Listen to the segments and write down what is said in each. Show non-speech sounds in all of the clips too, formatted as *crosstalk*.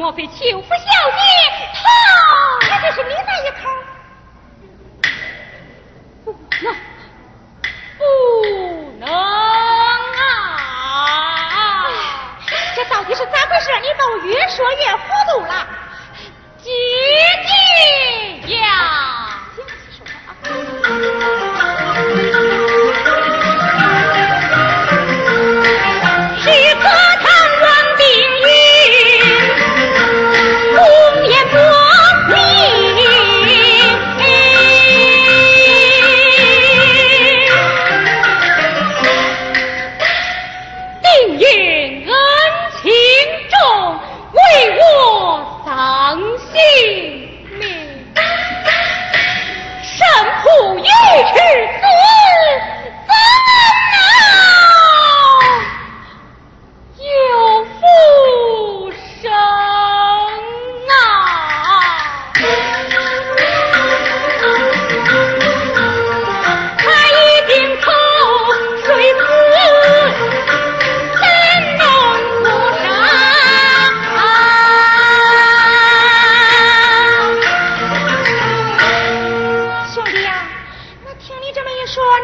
莫非秋芙小姐，她这就是你那一口？不，能，不能啊！这到底是咋回事？你把我越说越糊涂了，姐姐呀！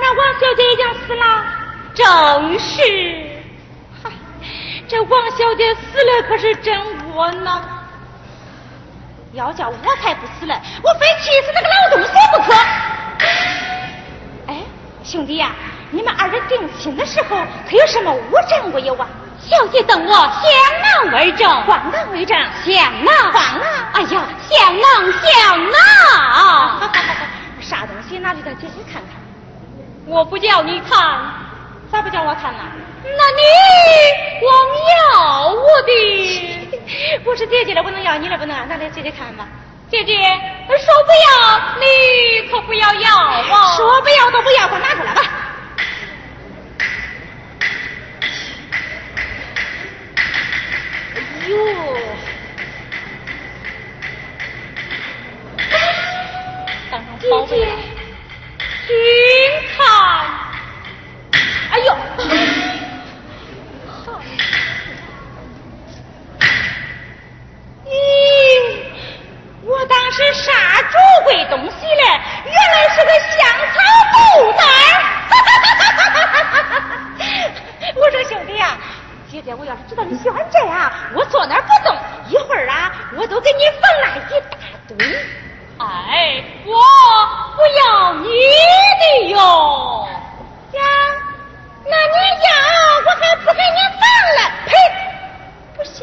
那王小姐已经死了？正是。嗨，这王小姐死了可是真窝囊。要叫我才不死了，我非气死那个老东西不可。哎，兄弟呀，你们二人定亲的时候可有什么物证没有啊？小姐等我相囊为证，黄囊为证，相囊，黄囊。哎呀，相囊相囊。*laughs* 啥东西拿给他姐姐看看？我不叫你看，咋不叫我看呢？那你光要我的？*laughs* 我是姐姐的不能要，你的不能，拿来姐姐看吧。姐姐说不要，你可不要要啊！说不要都不要，快拿出来吧。哎呦！当是啥主贵东西嘞？原来是个香草布袋。我说兄弟呀，姐姐，*laughs* 我说兄弟啊姐姐我要是知道你喜欢这样，我坐那儿不动，一会儿啊，我都给你缝了一大堆。哎，我不要你的哟。呀，那你要，我还不给你饭了？呸！不羞。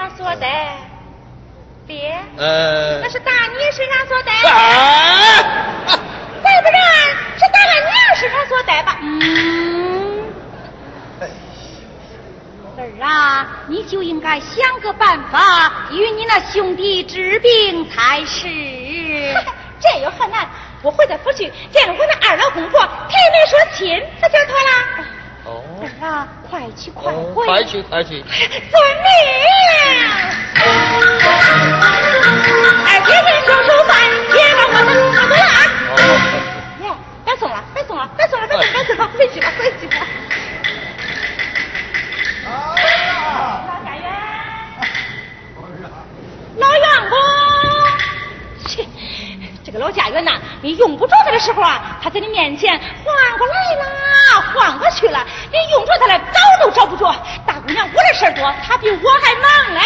上所得，爹，呃那是打你身上所得，哎，再不然是打俺娘身上所 *laughs* 得吧？嗯。儿啊，你就应该想个办法与你那兄弟治病才是。*laughs* 这有何难？我回到府去见了我那二老公婆，陪媒说亲，不就妥了？哦，儿啊，快去快哦回，快去快去，遵命。二姐姐收收饭，接着我的走了啊。哦，呀，别送了，别送了，别送了，别送了，别送了，回去吧，回去吧。老家园，老员工，切，这个老家园呐，你用不着他的时候啊，他在你面前晃过来了，晃过去了，你用着他了，找都找不着。大姑娘，我的事儿多，他比我还忙嘞。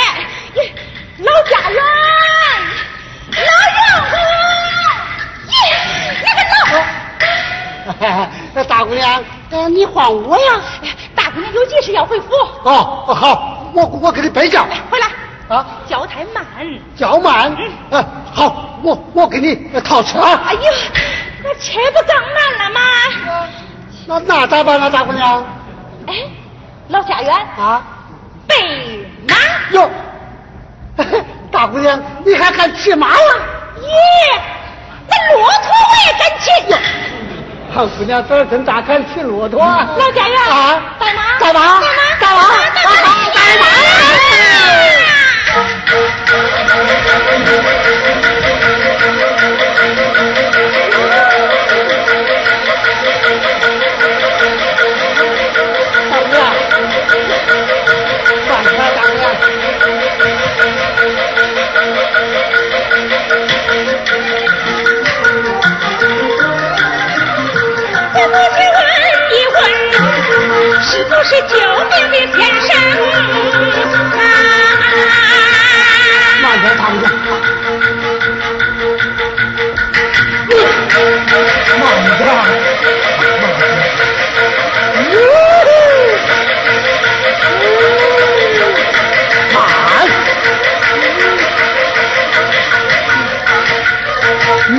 耶老家园，老员工，耶，那个老。那大姑娘，呃，你换我呀？大姑娘有急事要回府，哦，哦好，我我给你备轿回来。啊，脚太慢，脚慢，嗯，好，我我给你套车。哎呦，那车不刚满了吗？那那咋办呢，大姑娘？哎，老家园。啊，北马。哟，*laughs* 大姑娘，你还敢骑马呀？耶，那骆驼我也敢骑。胖姑娘这真咋敢骑骆驼？老家园。啊，带马，带马，带马，带马，大哥，放下大哥！我过去问一问，是不是救命的先生？大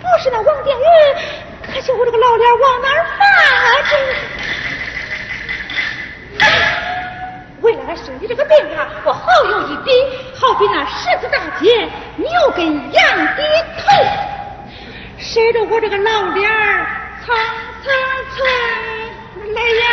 不是那王定云，可惜我这个老脸往哪儿发去？为了俺身体这个病啊，我好有一比，好比那十字大街牛跟羊的头，谁着我这个老脸儿蹭蹭蹭来呀！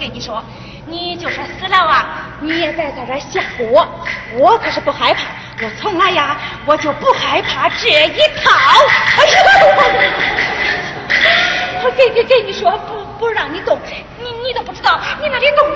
跟你说，你就说死了啊，你也别在这吓唬我，我可是不害怕，我从来呀，我就不害怕这一套。*laughs* 我给给给你说，不不让你动，你你都不知道，你那里动。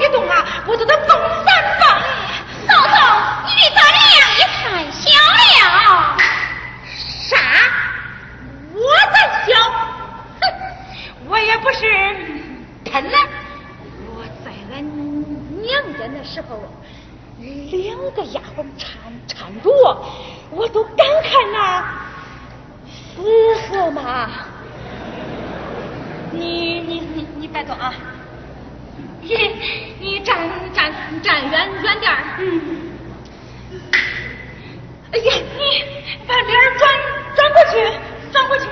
我都敢看那，是服嘛。你你你你别动啊，你你站站站远远点。嗯。哎呀，你把脸转转过去，转过去。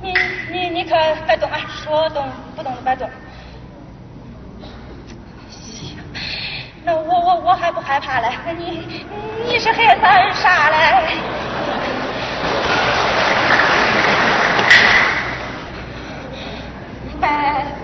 你你你可别动啊，说动不动就别动。那我我我还不害怕嘞，你你是害怕啥嘞？拜。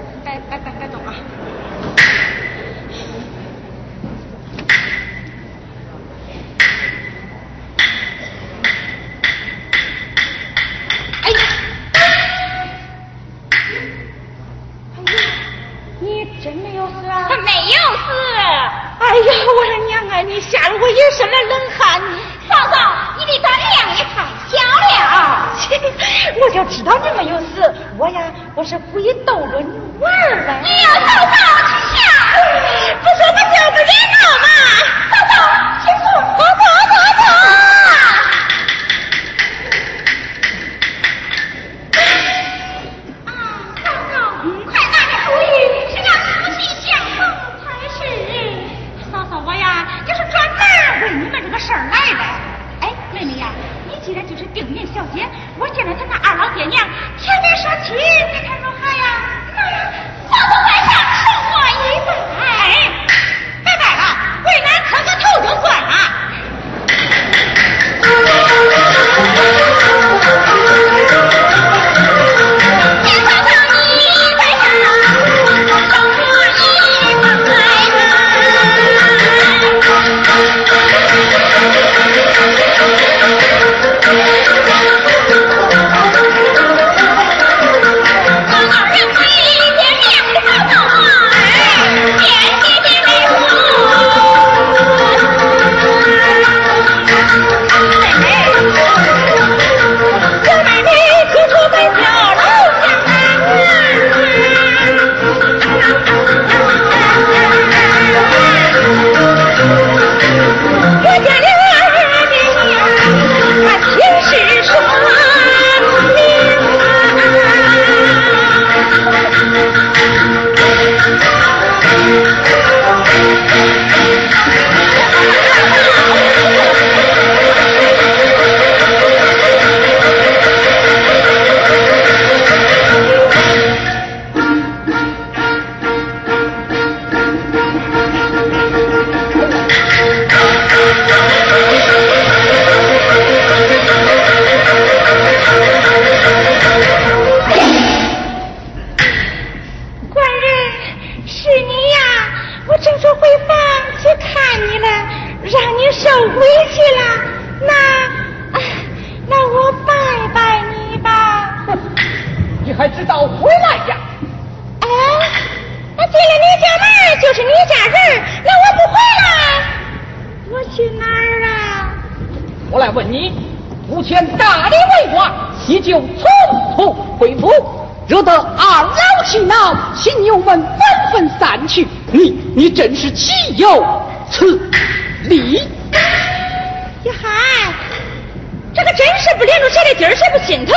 真是不连着谁的筋儿，谁不心疼？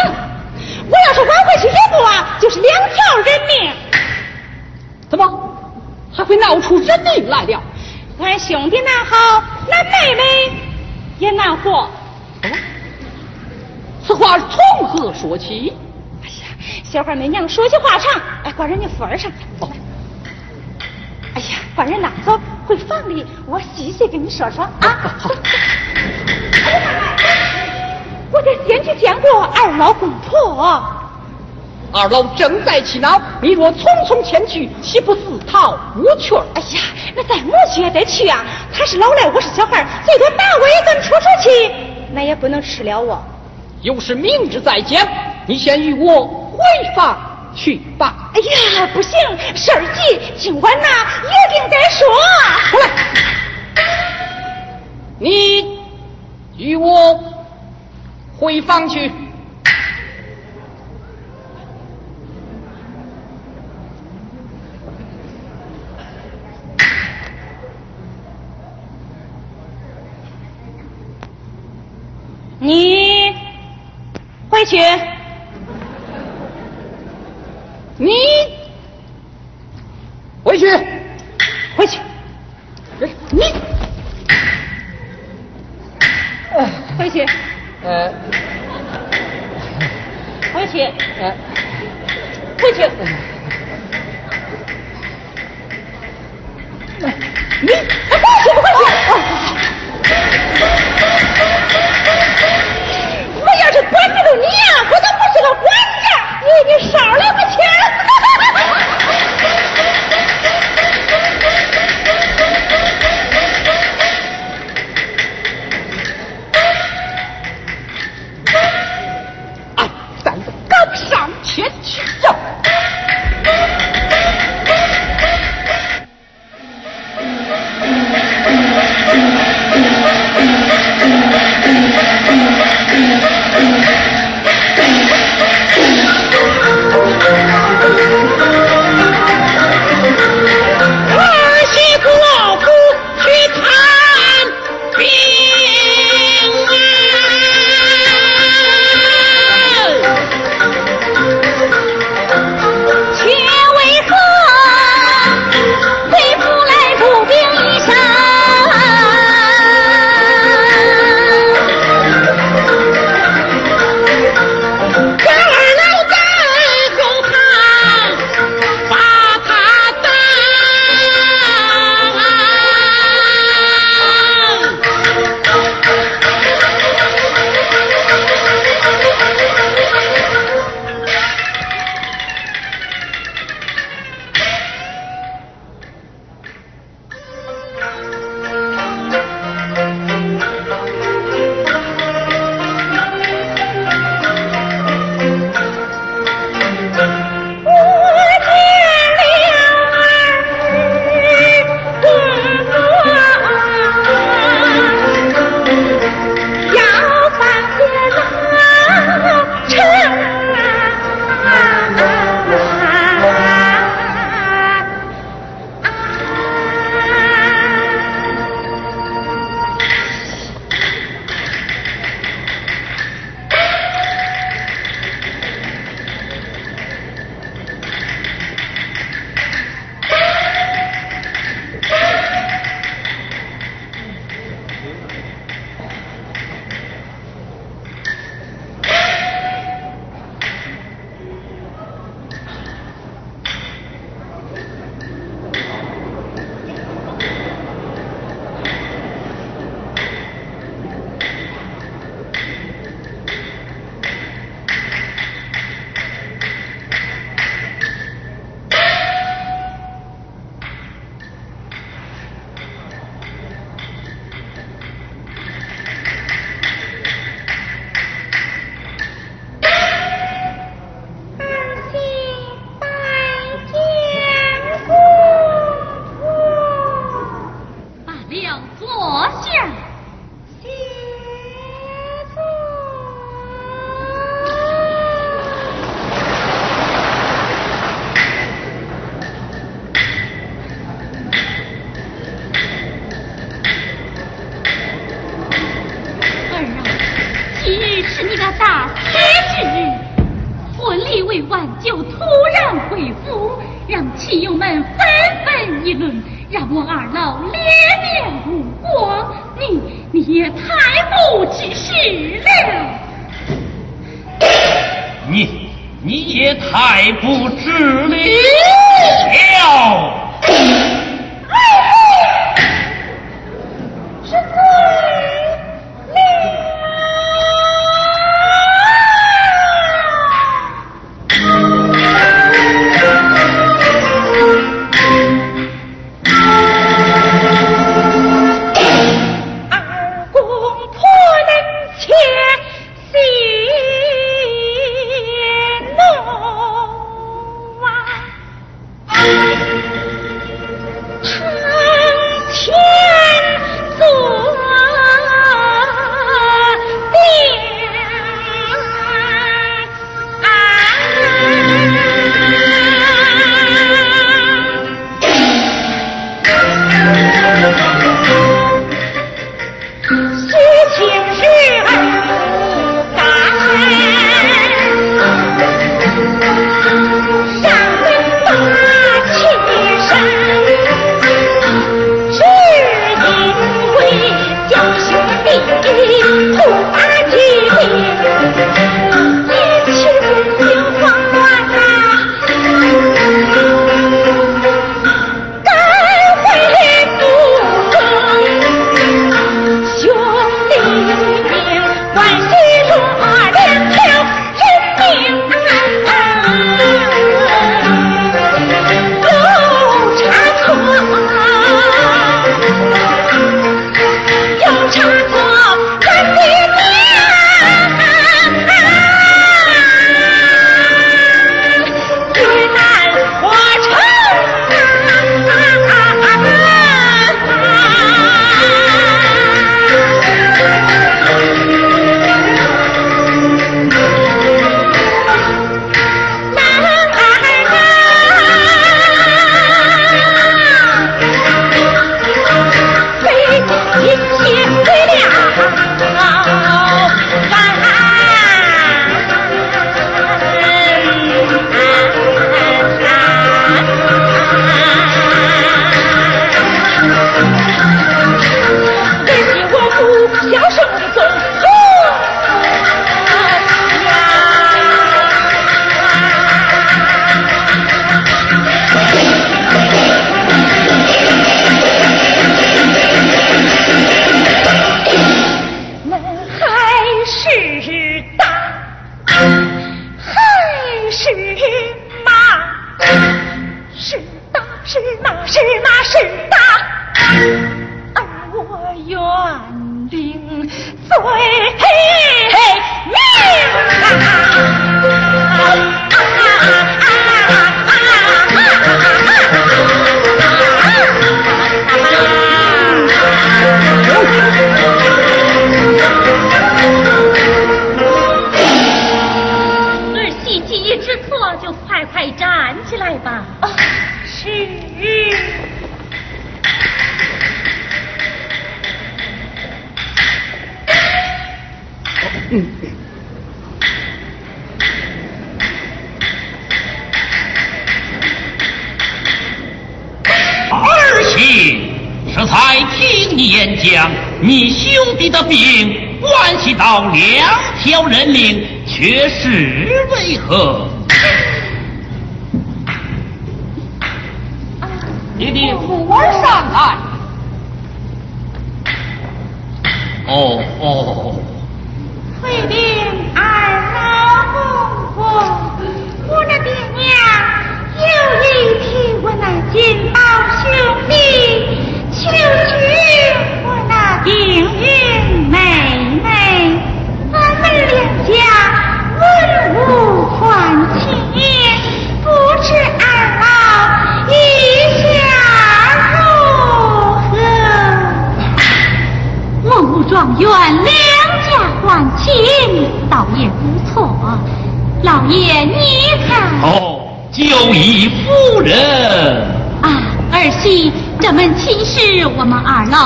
我要是晚回去一步啊，就是两条人命。怎么还会闹出人命来了？俺兄弟难好，那妹妹也难活。此话从何说起？哎呀，小花妹娘说起话长，哎，挂人家份儿上。哦，哎呀，把人呐走，回房里我细细跟你说说啊。好好。我得先去见过二老公婆。二老正在气恼，你若匆匆前去，岂不自讨无趣？哎呀，那咱母去也得去啊！他是老赖，我是小孩，最多打我一顿出出气，那也不能吃了我。有事明日再讲，你先与我回房去吧。哎呀，不行，事儿急，今晚呐一定得说。过来，你与我回房去。你回去，你回去，回去，你。回去，呃回去，呃，回去。你回去不回去？我要是管不住你呀、我都不是个管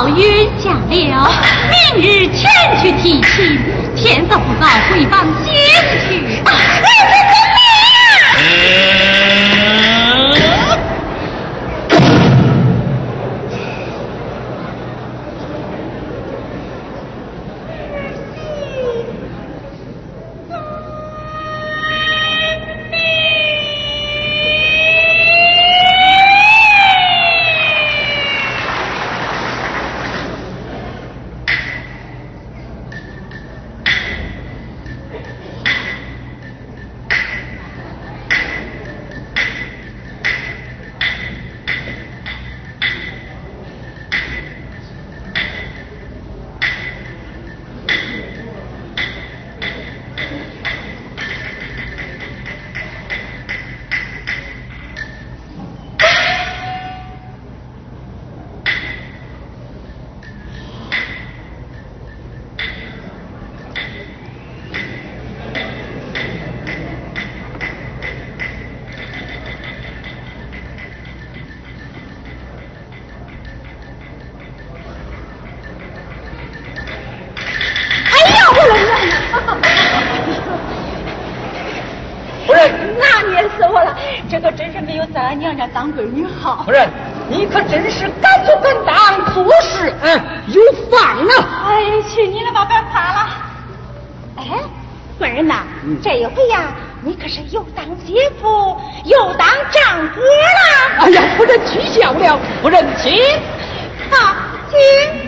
云嫁了，明日前去提亲，天色不早，回房歇。在俺娘家当闺女好。夫人，你可真是敢做敢当，做事嗯有方啊！哎，去你的吧，别夸了。哎，夫人呐，这一回呀，你可是又当姐夫又当丈哥了。哎呀，夫人取笑了，夫人请。好，请。